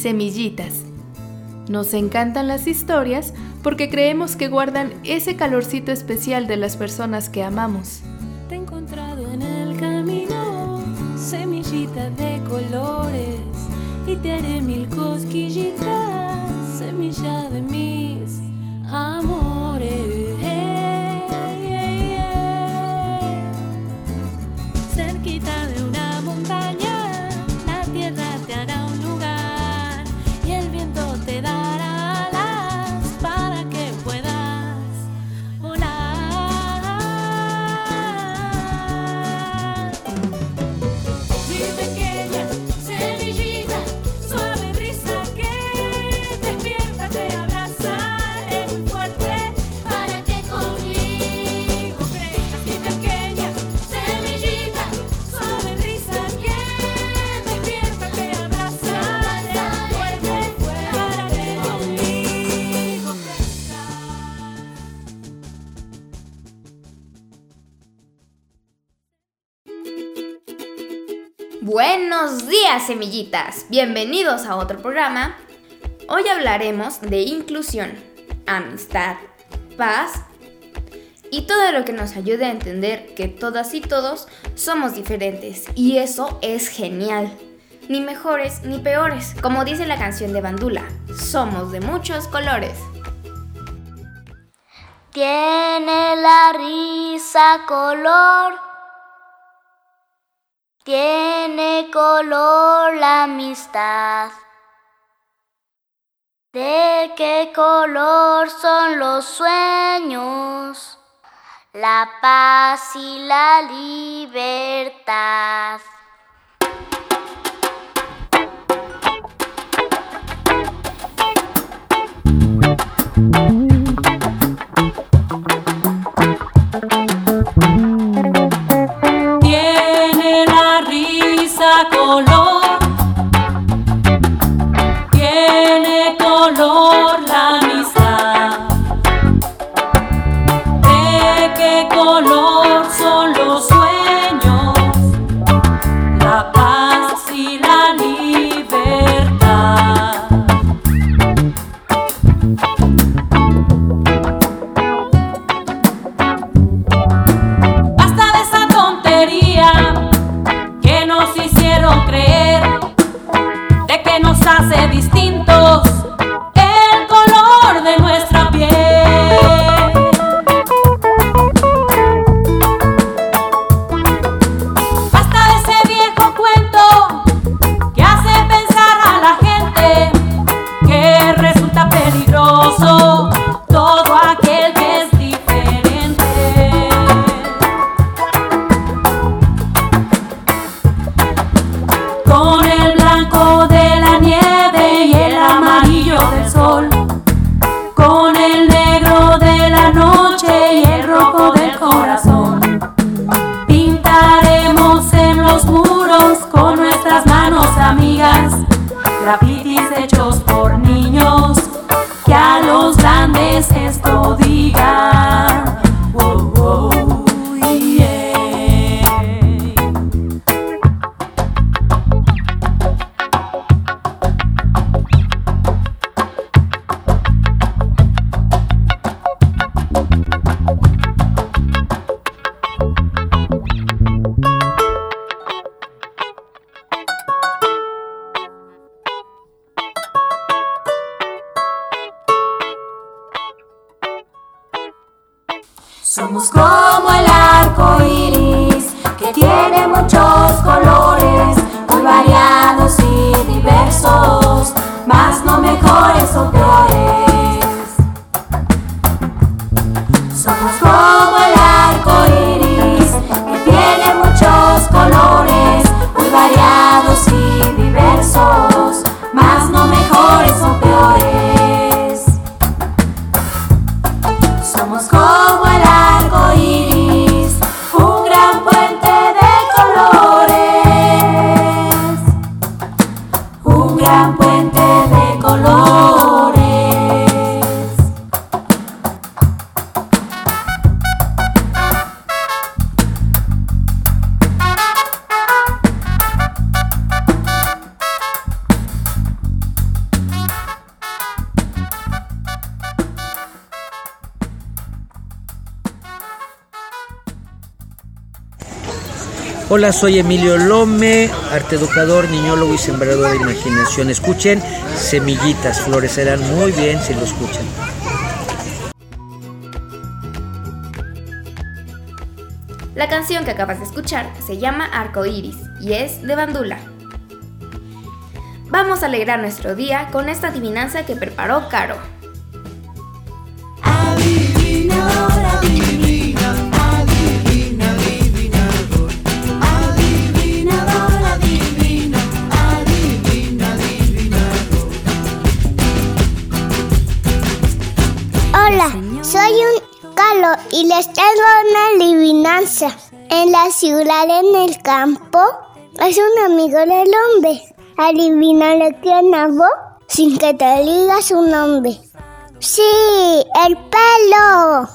semillitas. Nos encantan las historias porque creemos que guardan ese calorcito especial de las personas que amamos. Te he encontrado en el camino, semillitas de colores, y te haré mil cosquillitas, semilla de mis amores. Días semillitas, bienvenidos a otro programa. Hoy hablaremos de inclusión, amistad, paz y todo lo que nos ayude a entender que todas y todos somos diferentes y eso es genial. Ni mejores ni peores, como dice la canción de Bandula, somos de muchos colores. Tiene la risa color tiene color la amistad. ¿De qué color son los sueños? La paz y la libertad. Hola, soy Emilio Lome, arte educador, niñólogo y sembrador de imaginación. Escuchen Semillitas, florecerán muy bien si lo escuchan. La canción que acabas de escuchar se llama Arco Iris y es de Bandula. Vamos a alegrar nuestro día con esta adivinanza que preparó Caro. Y les traigo una adivinanza. En la ciudad, en el campo, es un amigo del hombre. Adivínale quién hago sin que te diga su nombre. Sí, el pelo.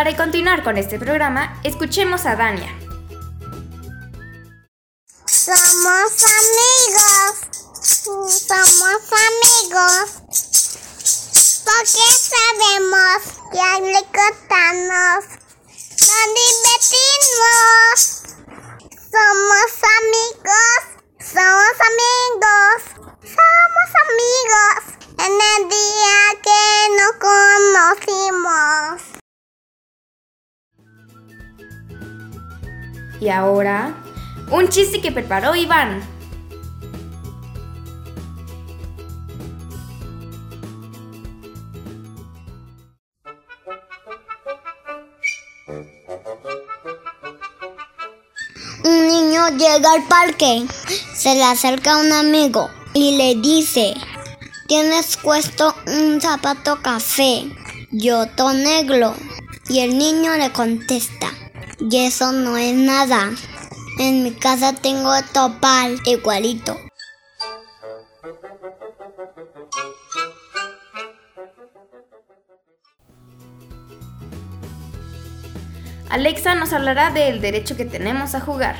Para continuar con este programa, escuchemos a Dania. Somos amigos. Somos amigos. Porque sabemos que al recortarnos nos divertimos. Somos amigos. Somos amigos. Somos amigos. En el día que nos conocimos. Y ahora, un chiste que preparó Iván. Un niño llega al parque, se le acerca un amigo y le dice, tienes puesto un zapato café y otro negro. Y el niño le contesta, y eso no es nada. En mi casa tengo topal igualito. Alexa nos hablará del derecho que tenemos a jugar.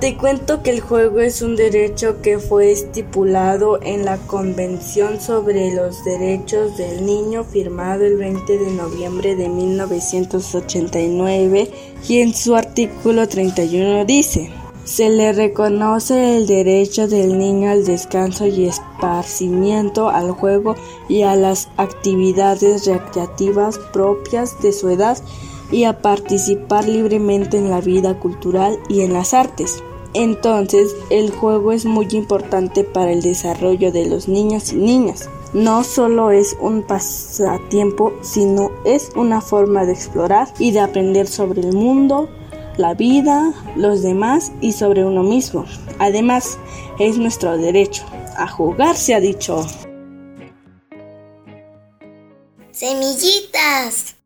Te cuento que el juego es un derecho que fue estipulado en la Convención sobre los Derechos del Niño firmado el 20 de noviembre de 1989 y en su artículo 31 dice, se le reconoce el derecho del niño al descanso y esparcimiento, al juego y a las actividades recreativas propias de su edad y a participar libremente en la vida cultural y en las artes. Entonces, el juego es muy importante para el desarrollo de los niños y niñas. No solo es un pasatiempo, sino es una forma de explorar y de aprender sobre el mundo, la vida, los demás y sobre uno mismo. Además, es nuestro derecho. A jugar se ha dicho. Semillitas.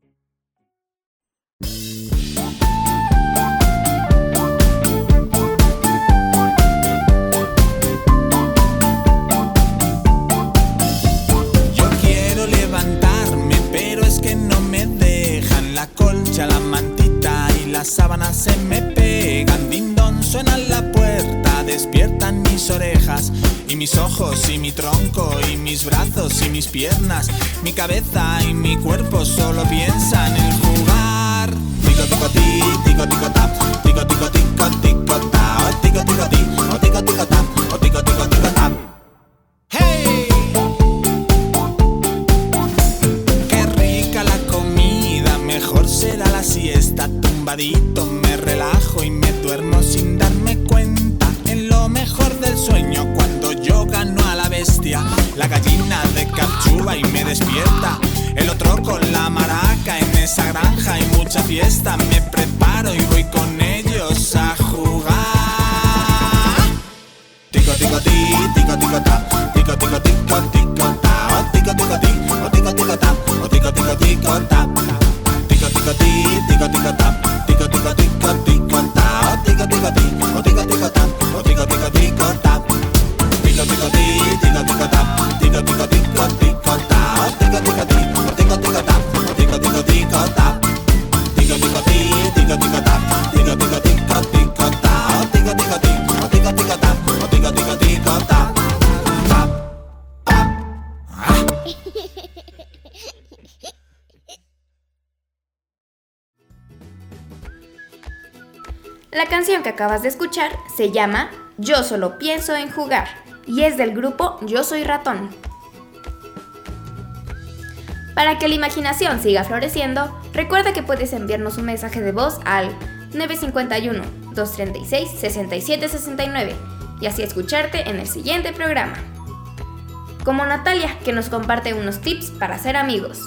Las sábanas se me pegan. Dindón suena la puerta, despiertan mis orejas. Y mis ojos, y mi tronco, y mis brazos, y mis piernas. Mi cabeza y mi cuerpo solo piensan en jugar. Tico, tico, ti, tico, que acabas de escuchar se llama Yo solo pienso en jugar y es del grupo Yo soy ratón. Para que la imaginación siga floreciendo, recuerda que puedes enviarnos un mensaje de voz al 951-236-6769 y así escucharte en el siguiente programa. Como Natalia, que nos comparte unos tips para ser amigos.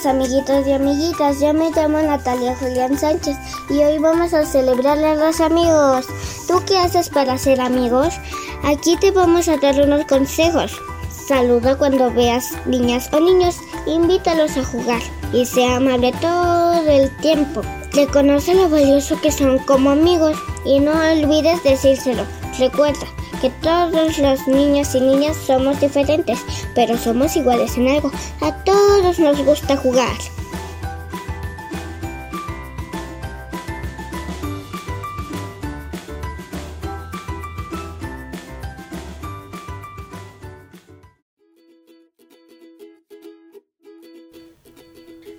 Días amiguitos y amiguitas, yo me llamo Natalia Julián Sánchez y hoy vamos a celebrar a los amigos. ¿Tú qué haces para ser amigos? Aquí te vamos a dar unos consejos. Saluda cuando veas niñas o niños, invítalos a jugar y sea amable todo el tiempo. Reconoce lo valioso que son como amigos y no olvides decírselo. Recuerda, que todos los niños y niñas somos diferentes, pero somos iguales en algo. A todos nos gusta jugar.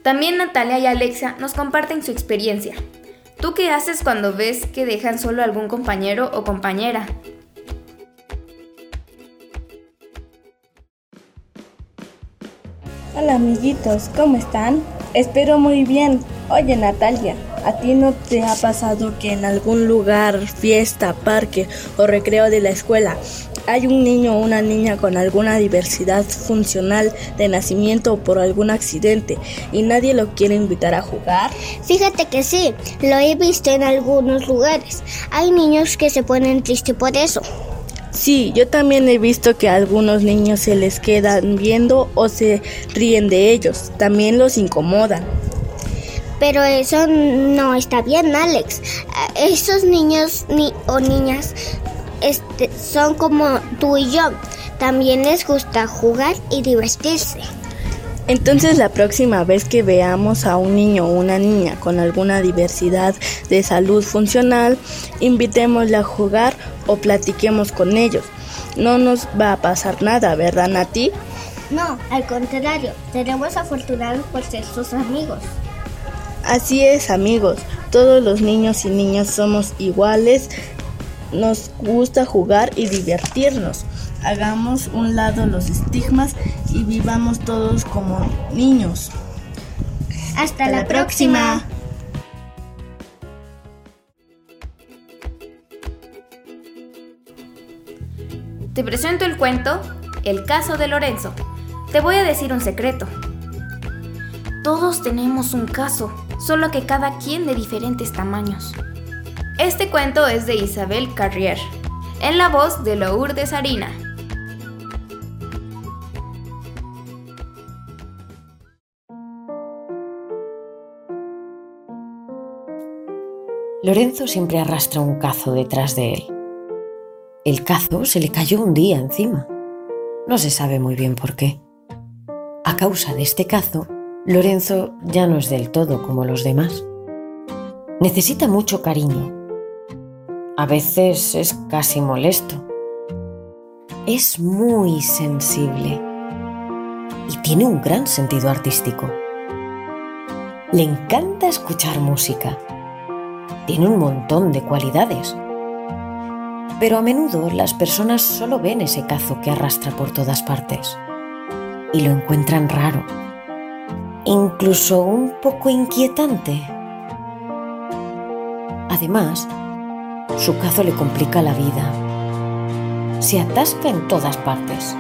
También Natalia y Alexa nos comparten su experiencia. ¿Tú qué haces cuando ves que dejan solo a algún compañero o compañera? Hola amiguitos, ¿cómo están? Espero muy bien. Oye Natalia, ¿a ti no te ha pasado que en algún lugar, fiesta, parque o recreo de la escuela hay un niño o una niña con alguna diversidad funcional de nacimiento o por algún accidente y nadie lo quiere invitar a jugar? Fíjate que sí, lo he visto en algunos lugares. Hay niños que se ponen tristes por eso. Sí, yo también he visto que a algunos niños se les quedan viendo o se ríen de ellos. También los incomodan. Pero eso no está bien, Alex. Esos niños ni o niñas este, son como tú y yo. También les gusta jugar y divertirse. Entonces la próxima vez que veamos a un niño o una niña con alguna diversidad de salud funcional, invitémosle a jugar o platiquemos con ellos. No nos va a pasar nada, ¿verdad, Nati? No, al contrario, seremos afortunados por ser sus amigos. Así es, amigos. Todos los niños y niñas somos iguales. Nos gusta jugar y divertirnos. Hagamos un lado los estigmas y vivamos todos como niños. Hasta, la, próxima. Te presento el cuento El caso de Lorenzo. Te voy a decir un secreto. Todos tenemos un caso, solo que cada quien de diferentes tamaños. Este cuento es de Isabel Carrier, en la voz de Lourdes Sarina. Lorenzo siempre arrastra un cazo detrás de él. El cazo se le cayó un día encima. No se sabe muy bien por qué. A causa de este cazo, Lorenzo ya no es del todo como los demás. Necesita mucho cariño. A veces es casi molesto. Es muy sensible y tiene un gran sentido artístico. Le encanta escuchar música. Tiene un montón de cualidades pero a menudo las personas solo ven ese cazo que arrastra por todas partes y lo encuentran raro, incluso un poco inquietante. Además, su cazo le complica la vida. Se atasca en todas partes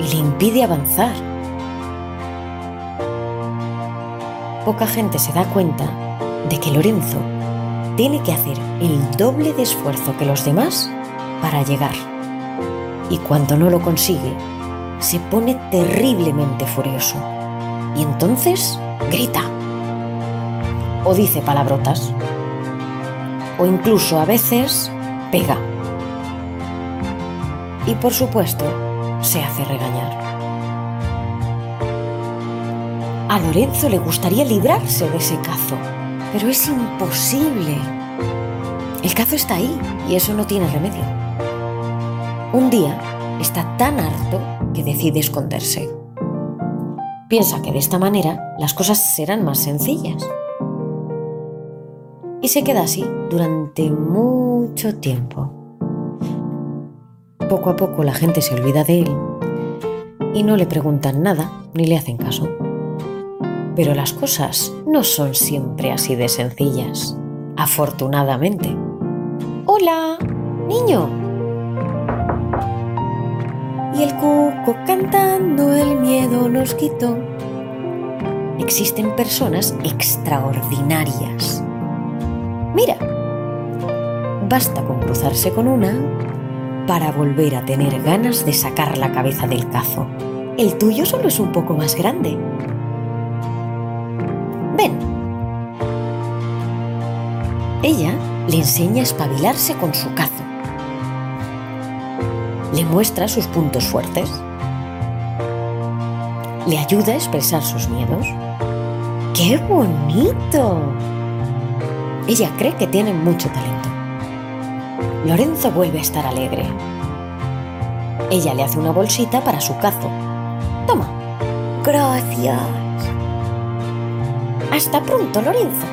y le impide avanzar. Poca gente se da cuenta de que Lorenzo tiene que hacer el doble de esfuerzo que los demás para llegar. Y cuando no lo consigue, se pone terriblemente furioso. Y entonces grita. O dice palabrotas. O incluso a veces pega. Y por supuesto, se hace regañar. A Lorenzo le gustaría librarse de ese cazo, pero es imposible. El cazo está ahí y eso no tiene remedio. Un día está tan harto que decide esconderse. Piensa que de esta manera las cosas serán más sencillas. Y se queda así durante mucho tiempo. Poco a poco la gente se olvida de él y no le preguntan nada ni le hacen caso. Pero las cosas no son siempre así de sencillas, afortunadamente. Hola, niño, y el cuco cantando el miedo nos quitó. Existen personas extraordinarias. Mira, basta con cruzarse con una para volver a tener ganas de sacar la cabeza del cazo. El tuyo solo es un poco más grande. Ven. Ella le enseña a espabilarse con su cazo le muestra sus puntos fuertes, le ayuda a expresar sus miedos. ¡Qué bonito! Ella cree que tiene mucho talento. Lorenzo vuelve a estar alegre. Ella le hace una bolsita para su cazo. Toma. Gracias. Hasta pronto, Lorenzo.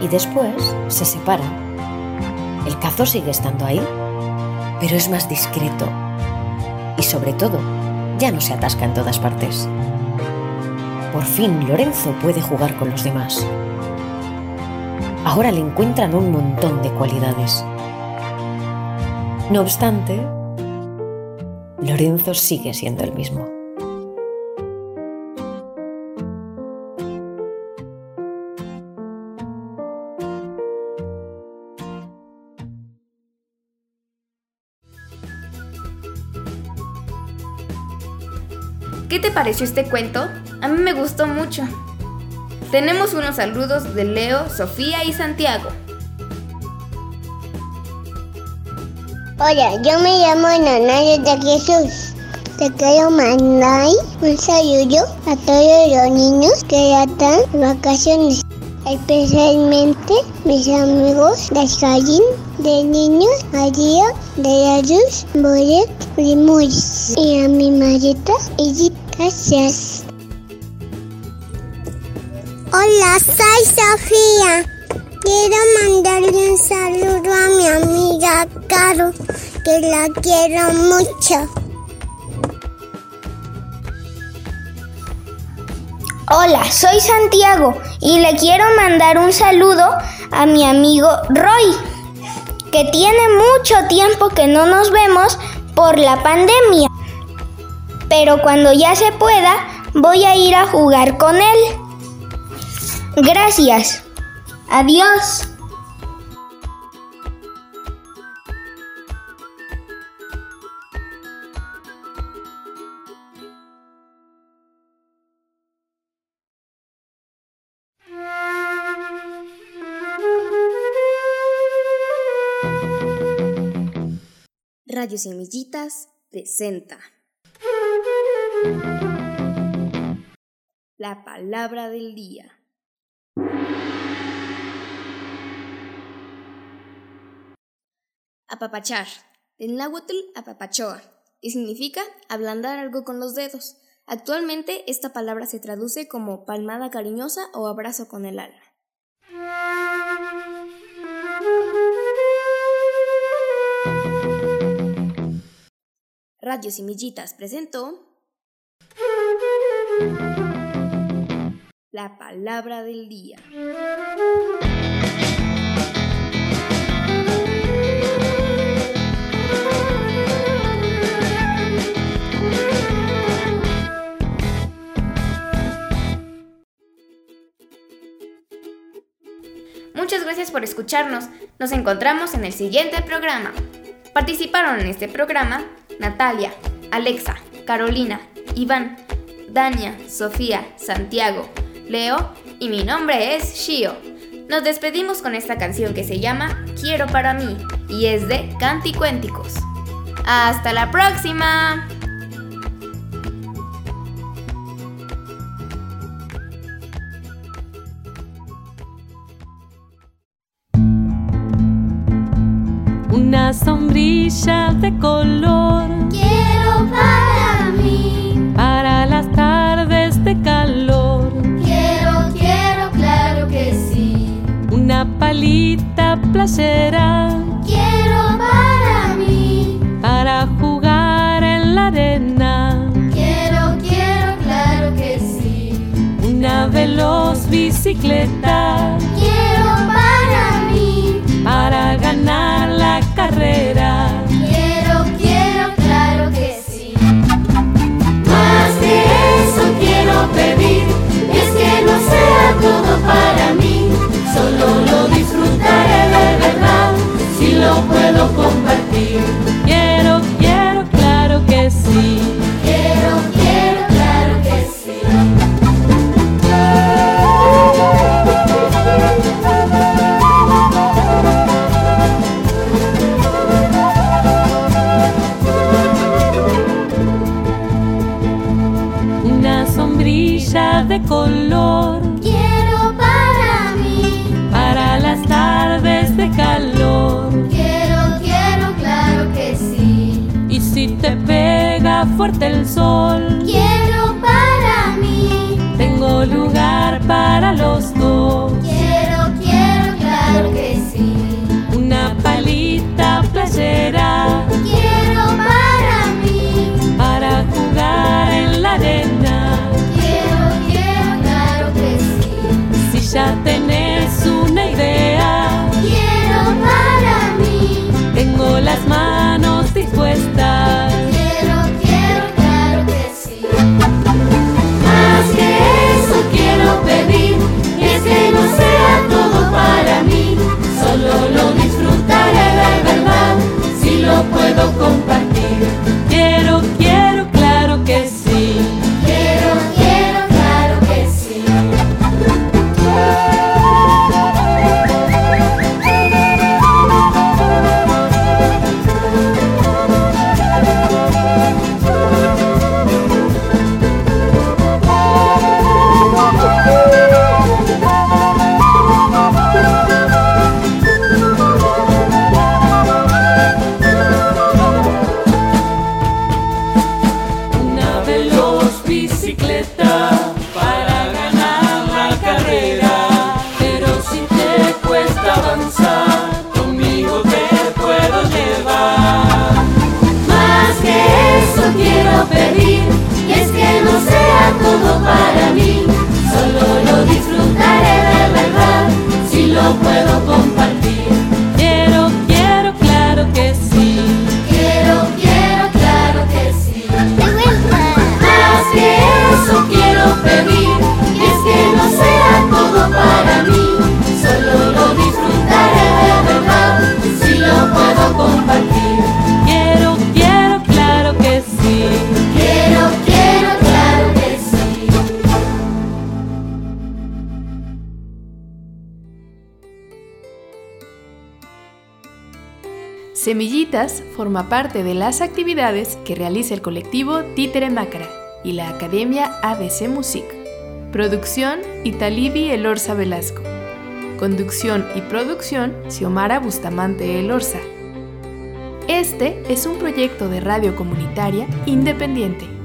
Y después se separan. El cazo sigue estando ahí, pero es más discreto y sobre todo ya no se atasca en todas partes. Por fin Lorenzo puede jugar con los demás. Ahora le encuentran un montón de cualidades. No obstante, Lorenzo sigue siendo el mismo. Pareció este cuento? A mí me gustó mucho. Tenemos unos saludos de Leo, Sofía y Santiago. Hola, yo me llamo Nanayo de Jesús. Te quiero mandar un saludo a todos los niños que ya están de vacaciones. Especialmente mis amigos de jardín de niños, María, de la Luz, Boret. Y a mi marita, Edith, gracias. Hola, soy Sofía. Quiero mandarle un saludo a mi amiga Caro, que la quiero mucho. Hola, soy Santiago y le quiero mandar un saludo a mi amigo Roy, que tiene mucho tiempo que no nos vemos por la pandemia. Pero cuando ya se pueda, voy a ir a jugar con él. Gracias. Adiós. Radio Semillitas presenta La palabra del día. Apapachar. En náhuatl apapachoa y significa ablandar algo con los dedos. Actualmente esta palabra se traduce como palmada cariñosa o abrazo con el alma. Radio Semillitas presentó La palabra del día. Muchas gracias por escucharnos. Nos encontramos en el siguiente programa. Participaron en este programa Natalia, Alexa, Carolina, Iván, Dania, Sofía, Santiago, Leo y mi nombre es Shio. Nos despedimos con esta canción que se llama Quiero para mí y es de Canticuénticos. ¡Hasta la próxima! Una sombrilla de color quita placer. Quiero para mí. Para jugar en la arena. Quiero, quiero, claro que sí. Una veloz bicicleta. Quiero para fuerte el sol. não compara. humo para mí, solo lo disfrutaré de verdad si lo puedo. Semillitas forma parte de las actividades que realiza el colectivo Títere Mácara y la Academia ABC Music. Producción Italibi Elorza Velasco. Conducción y producción Xiomara Bustamante Elorza. Este es un proyecto de radio comunitaria independiente.